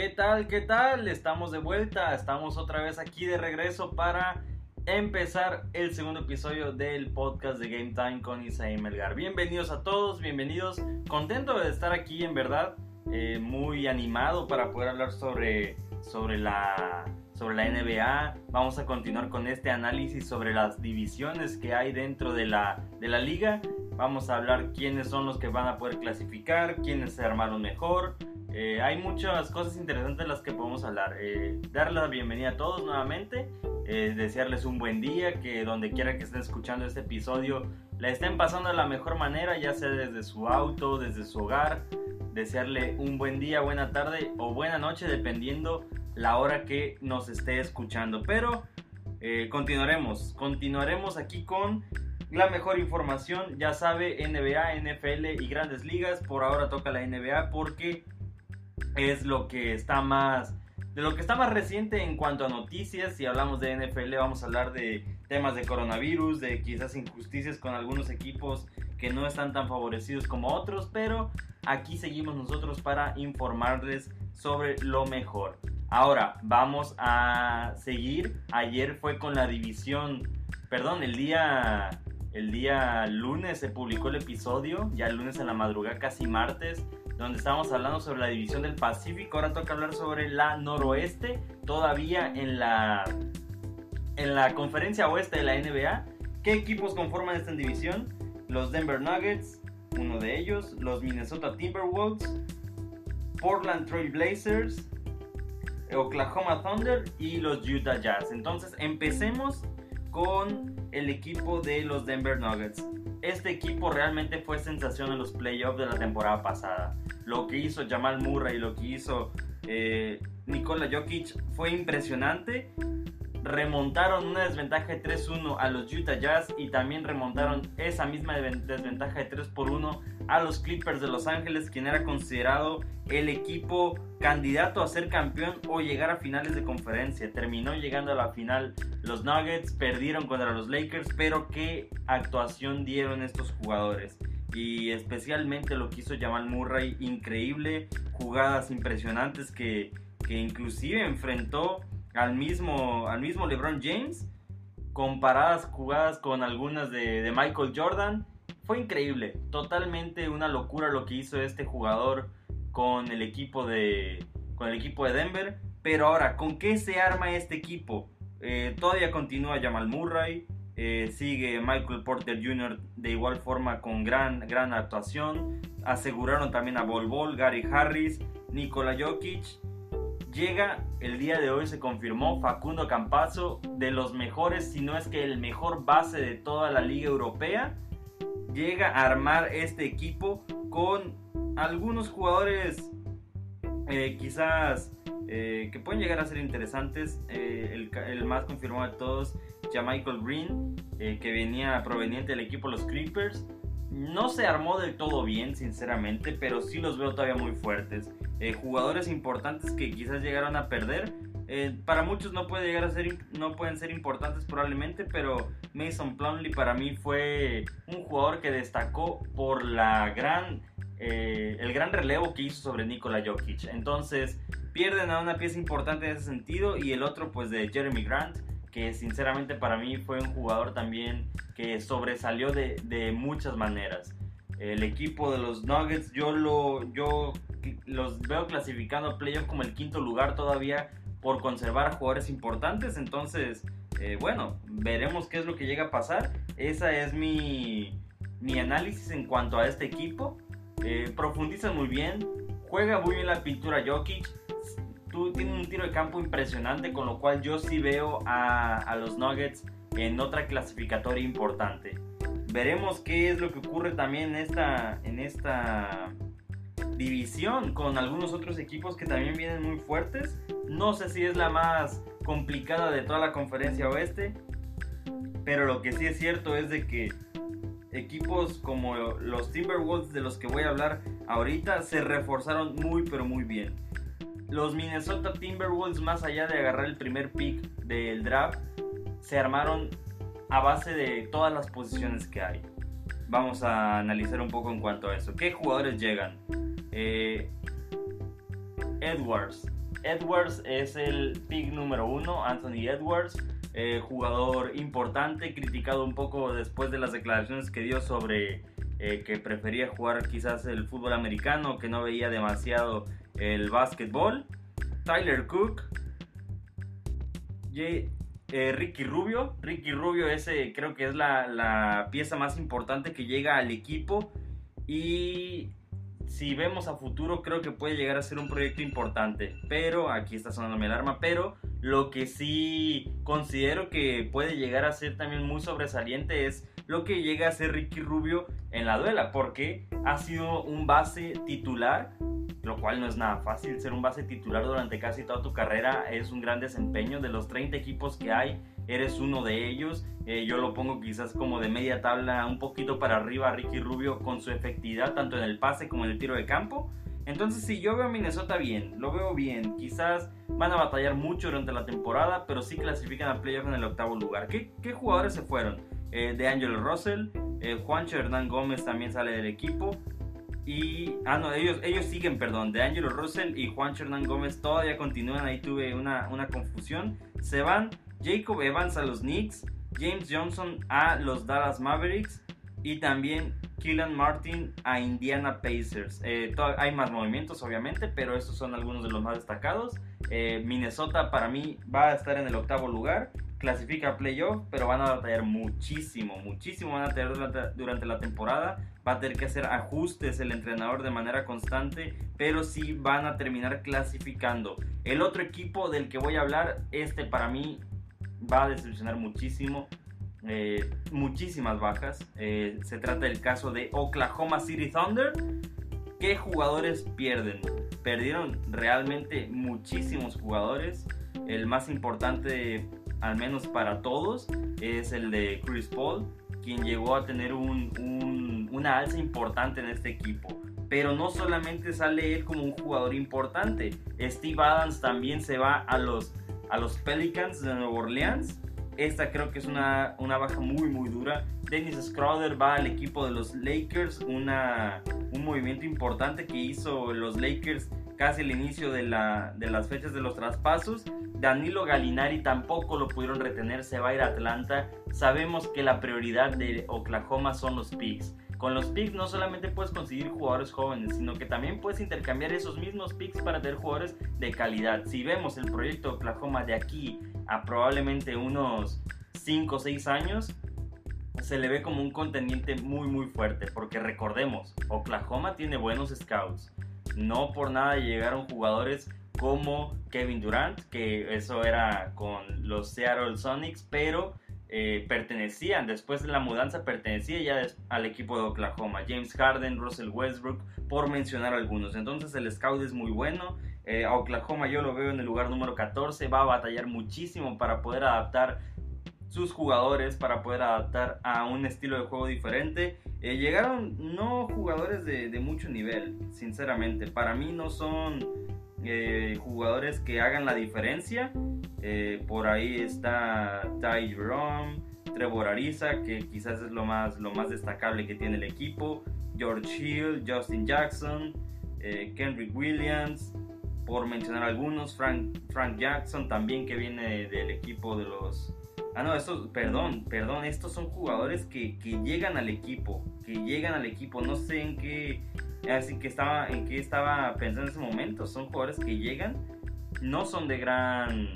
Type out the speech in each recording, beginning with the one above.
¿Qué tal? ¿Qué tal? Estamos de vuelta, estamos otra vez aquí de regreso para empezar el segundo episodio del podcast de Game Time con Isaí Melgar. Bienvenidos a todos, bienvenidos. Contento de estar aquí, en verdad, eh, muy animado para poder hablar sobre, sobre, la, sobre la NBA. Vamos a continuar con este análisis sobre las divisiones que hay dentro de la, de la liga. Vamos a hablar quiénes son los que van a poder clasificar, quiénes se armaron mejor. Eh, hay muchas cosas interesantes de las que podemos hablar. Eh, darles la bienvenida a todos nuevamente. Eh, desearles un buen día, que donde quiera que estén escuchando este episodio la estén pasando de la mejor manera, ya sea desde su auto, desde su hogar. Desearle un buen día, buena tarde o buena noche, dependiendo la hora que nos esté escuchando. Pero continuaremos, continuaremos aquí con la mejor información, ya sabe, NBA, NFL y grandes ligas. Por ahora toca la NBA porque es lo que está más de lo que está más reciente en cuanto a noticias. Si hablamos de NFL, vamos a hablar de temas de coronavirus, de quizás injusticias con algunos equipos que no están tan favorecidos como otros, pero aquí seguimos nosotros para informarles sobre lo mejor. Ahora vamos a seguir. Ayer fue con la división, perdón, el día el día lunes se publicó el episodio, ya el lunes en la madrugada, casi martes, donde estábamos hablando sobre la división del Pacífico. Ahora toca hablar sobre la noroeste, todavía en la, en la conferencia oeste de la NBA. ¿Qué equipos conforman esta división? Los Denver Nuggets, uno de ellos, los Minnesota Timberwolves, Portland Trail Blazers, Oklahoma Thunder y los Utah Jazz. Entonces empecemos con el equipo de los Denver Nuggets. Este equipo realmente fue sensación en los playoffs de la temporada pasada. Lo que hizo Jamal Murray y lo que hizo eh, Nikola Jokic fue impresionante. Remontaron una desventaja de 3-1 a los Utah Jazz y también remontaron esa misma desventaja de 3 1 a los Clippers de Los Ángeles, quien era considerado el equipo candidato a ser campeón o llegar a finales de conferencia. Terminó llegando a la final los Nuggets, perdieron contra los Lakers, pero qué actuación dieron estos jugadores. Y especialmente lo que hizo Jamal Murray, increíble, jugadas impresionantes que, que inclusive enfrentó al mismo, al mismo LeBron James, comparadas jugadas con algunas de, de Michael Jordan. Fue increíble, totalmente una locura lo que hizo este jugador con el equipo de, con el equipo de Denver. Pero ahora, ¿con qué se arma este equipo? Eh, todavía continúa Jamal Murray, eh, sigue Michael Porter Jr. de igual forma con gran, gran actuación. Aseguraron también a Bol Bol, Gary Harris, Nikola Jokic. Llega el día de hoy, se confirmó Facundo Campazo, de los mejores, si no es que el mejor base de toda la Liga Europea. Llega a armar este equipo con algunos jugadores eh, quizás eh, que pueden llegar a ser interesantes. Eh, el, más confirmado de todos, ya Michael Green, que venía proveniente del equipo Los Creepers. No se armó del todo bien, sinceramente, pero sí los veo todavía muy fuertes. jugadores importantes que quizás llegaron a perder. Para muchos no puede llegar a ser, no pueden ser importantes probablemente, pero Mason Plumley para mí fue un jugador que destacó por la gran eh, el gran relevo que hizo sobre Nikola Jokic. Entonces pierden a una pieza importante en ese sentido y el otro pues de Jeremy Grant que sinceramente para mí fue un jugador también que sobresalió de, de muchas maneras. El equipo de los Nuggets yo, lo, yo los veo clasificando a playoff como el quinto lugar todavía por conservar jugadores importantes. Entonces, eh, bueno, veremos qué es lo que llega a pasar. Esa es mi, mi análisis en cuanto a este equipo. Eh, profundiza muy bien, juega muy bien la pintura Jokic, tú tienes un tiro de campo impresionante, con lo cual yo sí veo a, los Nuggets en otra clasificatoria importante. Veremos qué es lo que ocurre también en esta, en esta división con algunos otros equipos que también vienen muy fuertes. No sé si es la más complicada de toda la conferencia oeste, pero lo que sí es cierto es de que equipos como los Timberwolves de los que voy a hablar ahorita se reforzaron muy pero muy bien. Los Minnesota Timberwolves más allá de agarrar el primer pick del draft se armaron a base de todas las posiciones que hay. Vamos a analizar un poco en cuanto a eso. ¿Qué jugadores llegan? Eh, Edwards, Edwards es el pick número uno, Anthony Edwards, eh, jugador importante, criticado un poco después de las declaraciones que dio sobre eh, que prefería jugar quizás el fútbol americano, que no veía demasiado el básquetbol. Tyler Cook, Ricky Rubio. Ricky Rubio ese creo que es la, la, pieza más importante que llega al equipo. Y si vemos a futuro creo que puede llegar a ser un proyecto importante. Pero, aquí está sonando mi alarma, pero lo que sí considero que puede llegar a ser también muy sobresaliente es lo que llega a ser Ricky Rubio en la duela, porque ha sido un base titular lo cual no es nada fácil. Ser un base titular durante casi toda tu carrera es un gran desempeño. De los 30 equipos que hay, eres uno de ellos. Eh, yo lo pongo quizás como de media tabla, un poquito para arriba Ricky Rubio con su efectividad, tanto en el pase como en el tiro de campo. Entonces, sí, yo veo a Minnesota bien, lo veo bien. Quizás van a batallar mucho durante la temporada, pero sí clasifican a playoff en el octavo lugar. ¿Qué, qué jugadores se fueron? Eh, de Angelo Russell, eh, Juancho Hernán Gómez también sale del equipo. Y, ah, no, ellos, ellos siguen, perdón, de Angelo Russell y Juan Hernán Gómez todavía continúan, ahí tuve una, una confusión. Se van Jacob Evans a los Knicks, James Johnson a los Dallas Mavericks y también Killian Martin a Indiana Pacers. Eh, hay más movimientos, obviamente, pero estos son algunos de los más destacados. Eh, Minnesota para mí va a estar en el octavo lugar clasifica a playoff, pero van a batallar muchísimo, muchísimo van a tener durante, la temporada. Va a tener que hacer ajustes el entrenador de manera constante, pero sí van a terminar clasificando. El otro equipo del que voy a hablar, este para mí va a decepcionar muchísimo. Eh, muchísimas bajas. Eh, se trata del caso de Oklahoma City Thunder. ¿Qué jugadores pierden? Perdieron realmente muchísimos jugadores. El más importante al menos para todos, es el de Chris Paul, quien llegó a tener un, una alza importante en este equipo. Pero no solamente sale él como un jugador importante, Steve Adams también se va a los, a los Pelicans de Nueva Orleans. Esta creo que es una, una baja muy muy dura. Dennis Schroeder va al equipo de los Lakers, una, un movimiento importante que hizo los Lakers casi el inicio de, la, de las fechas de los traspasos. Danilo Galinari tampoco lo pudieron retener, se va a ir a Atlanta. Sabemos que la prioridad de Oklahoma son los picks. Con los picks no solamente puedes conseguir jugadores jóvenes, sino que también puedes intercambiar esos mismos picks para tener jugadores de calidad. Si vemos el proyecto Oklahoma de aquí a probablemente unos 5 o 6 años, se le ve como un contendiente muy muy fuerte, porque recordemos, Oklahoma tiene buenos scouts. No por nada llegaron jugadores como Kevin Durant, que eso era con los Seattle Sonics, pero eh, pertenecían, después de la mudanza, pertenecía ya al equipo de Oklahoma. James Harden, Russell Westbrook, por mencionar algunos. Entonces el scout es muy bueno. Eh, Oklahoma yo lo veo en el lugar número 14, va a batallar muchísimo para poder adaptar sus jugadores para poder adaptar a un estilo de juego diferente. Eh, llegaron no jugadores de, mucho nivel, sinceramente. Para mí no son eh, jugadores que hagan la diferencia. Eh, por ahí está Ty Jerome, Trevor Ariza, que quizás es lo más, lo más destacable que tiene el equipo. George Hill, Justin Jackson, Kendrick Williams, por mencionar algunos. Frank, Frank Jackson también que viene del equipo de los Ah, no, estos, perdón, perdón, estos son jugadores que, llegan al equipo, que llegan al equipo, no sé en qué, así que estaba, en qué estaba pensando en ese momento, son jugadores que llegan, no son de gran,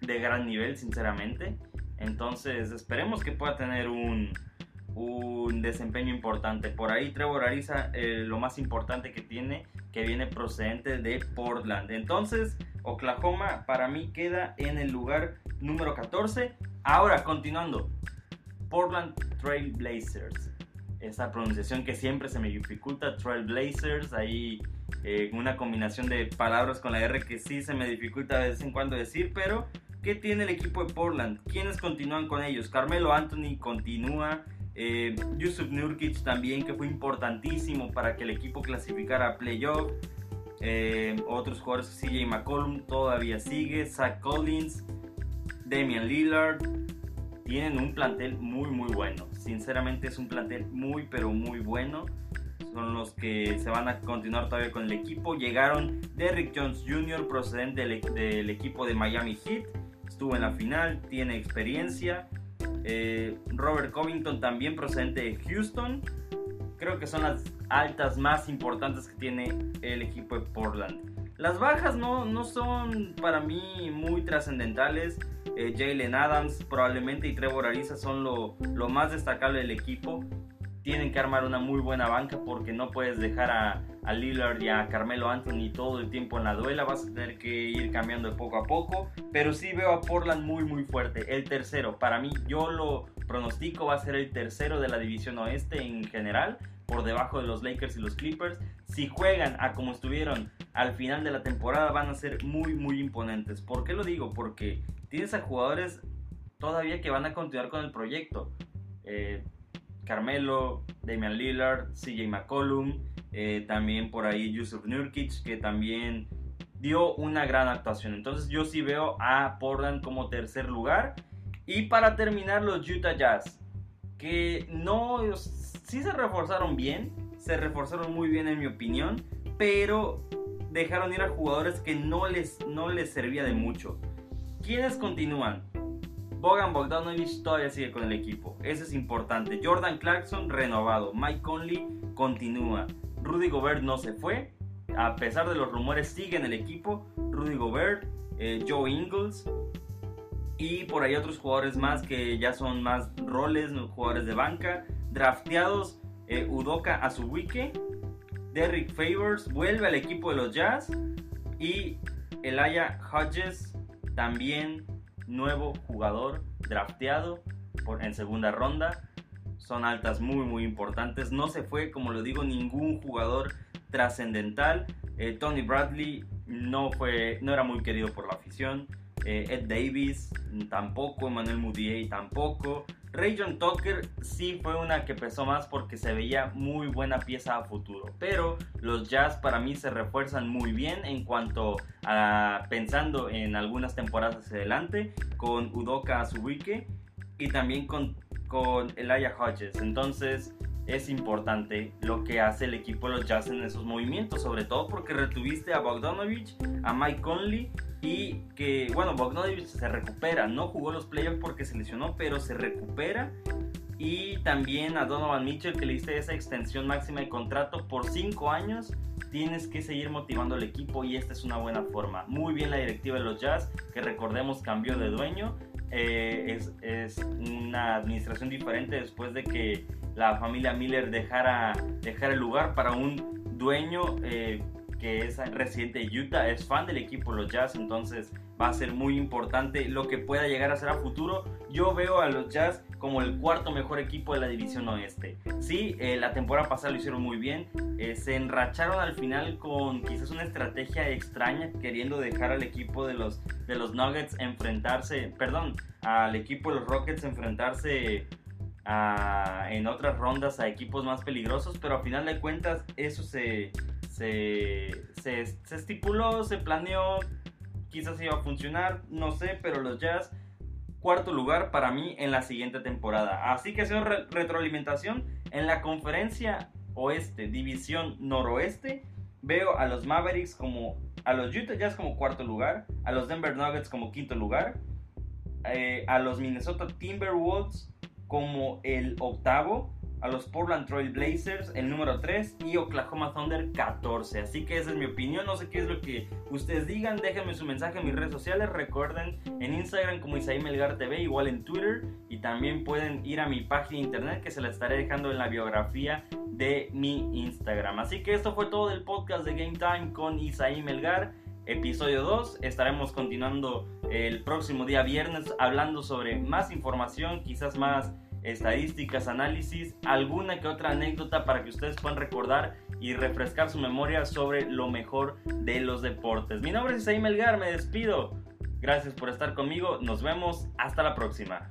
de gran nivel, sinceramente, entonces esperemos que pueda tener un, un desempeño importante. Por ahí Trevor Ariza, eh, lo más importante que tiene, que viene procedente de Portland. Entonces, Oklahoma para mí queda en el lugar número 14. Ahora, continuando. Portland Trail Blazers. Esa pronunciación que siempre se me dificulta. Trail Blazers. Ahí eh, una combinación de palabras con la R que sí se me dificulta de vez en cuando decir. Pero, ¿qué tiene el equipo de Portland? ¿Quiénes continúan con ellos? Carmelo Anthony continúa. Eh, Yusuf Nurkic también, que fue importantísimo para que el equipo clasificara a playoff. Eh, otros jugadores, CJ McCollum todavía sigue. Zach Collins. Damian Lillard, tienen un plantel muy muy bueno. Sinceramente es un plantel muy pero muy bueno. son los que se van a continuar todavía con el equipo. Llegaron Derrick Jones Jr., procedente del, equipo de Miami Heat. Estuvo en la final, tiene experiencia. Eh, Robert Covington también procedente de Houston. Creo que son las altas más importantes que tiene el equipo de Portland. Las bajas no, no son para mí muy trascendentales. Eh, Jalen Adams probablemente y Trevor Ariza son lo, lo más destacable del equipo. Tienen que armar una muy buena banca porque no puedes dejar a, a, Lillard y a Carmelo Anthony todo el tiempo en la duela, vas a tener que ir cambiando de poco a poco, pero sí veo a Portland muy muy fuerte, el tercero, para mí yo lo pronostico va a ser el tercero de la división oeste en general, por debajo de los Lakers y los Clippers, si juegan a como estuvieron al final de la temporada van a ser muy muy imponentes, ¿por qué lo digo? Porque tienes a jugadores todavía que van a continuar con el proyecto, eh, Carmelo, Damian Lillard, CJ McCollum, eh, también por ahí Yusuf Nurkic, que también dio una gran actuación. Entonces yo sí veo a Portland como tercer lugar. Y para terminar los Utah Jazz, que no, sí se reforzaron bien, se reforzaron muy bien en mi opinión, pero dejaron ir a jugadores que no les, no les servía de mucho. ¿Quiénes continúan? Bogan Bogdanovich todavía sigue con el equipo. Eso es importante. Jordan Clarkson renovado. Mike Conley continúa. Rudy Gobert no se fue. A pesar de los rumores, sigue en el equipo. Rudy Gobert, eh, Joe Ingles. Y por ahí otros jugadores más que ya son más roles, jugadores de banca. Drafteados eh, Udoka Azubuike. Derrick Favors vuelve al equipo de los Jazz. Y Elijah Hodges también nuevo jugador drafteado por, en segunda ronda. Son altas muy muy importantes. No se fue, como lo digo, ningún jugador trascendental. Eh, Tony Bradley no, fue, no era muy querido por la afición. Eh, Ed Davis tampoco. Emmanuel Mudiay tampoco. Ray John Tucker sí fue una que pesó más porque se veía muy buena pieza a futuro. Pero los Jazz para mí se refuerzan muy bien en cuanto a pensando en algunas temporadas hacia adelante con Udoka Azubuike y también con, con Elijah Hodges. Entonces es importante lo que hace el equipo de los Jazz en esos movimientos, sobre todo porque retuviste a Bogdanovich, a Mike Conley y que, bueno, Bogdanovich se recupera, no jugó los playoffs porque se lesionó, pero se recupera. Y también a Donovan Mitchell que le diste esa extensión máxima de contrato por 5 años. Tienes que seguir motivando al equipo y esta es una buena forma. Muy bien la directiva de los Jazz, que recordemos cambió de dueño. Eh, es, es, una administración diferente después de que la familia Miller dejara, dejara el lugar para un dueño eh, que es residente de Utah, es fan del equipo los Jazz, entonces va a ser muy importante lo que pueda llegar a ser a futuro. Yo veo a los Jazz como el cuarto mejor equipo de la división oeste. Sí, eh, la temporada pasada lo hicieron muy bien, eh, se enracharon al final con quizás una estrategia extraña, queriendo dejar al equipo de los, de los Nuggets enfrentarse, perdón, al equipo de los Rockets enfrentarse en otras rondas a equipos más peligrosos, pero a final de cuentas eso se, se, se, estipuló, se planeó, quizás iba a funcionar, no sé, pero los Jazz, cuarto lugar para mí en la siguiente temporada. Así que sido retroalimentación en la conferencia oeste, división noroeste. Veo a los Mavericks como, a los Utah Jazz como cuarto lugar, a los Denver Nuggets como quinto lugar, eh, a los Minnesota Timberwolves como el octavo, a los Portland Trail Blazers el número 3 y Oklahoma Thunder 14. Así que esa es mi opinión, no sé qué es lo que ustedes digan, déjenme su mensaje en mis redes sociales, recuerden en Instagram como Isaí Melgar TV, igual en Twitter y también pueden ir a mi página de internet que se la estaré dejando en la biografía de mi Instagram. Así que esto fue todo del podcast de Game Time con Isaí Melgar episodio 2. Estaremos continuando el próximo día viernes hablando sobre más información, quizás más estadísticas, análisis, alguna que otra anécdota para que ustedes puedan recordar y refrescar su memoria sobre lo mejor de los deportes. Mi nombre es Isaí Melgar, me despido. Gracias por estar conmigo, nos vemos, hasta la próxima.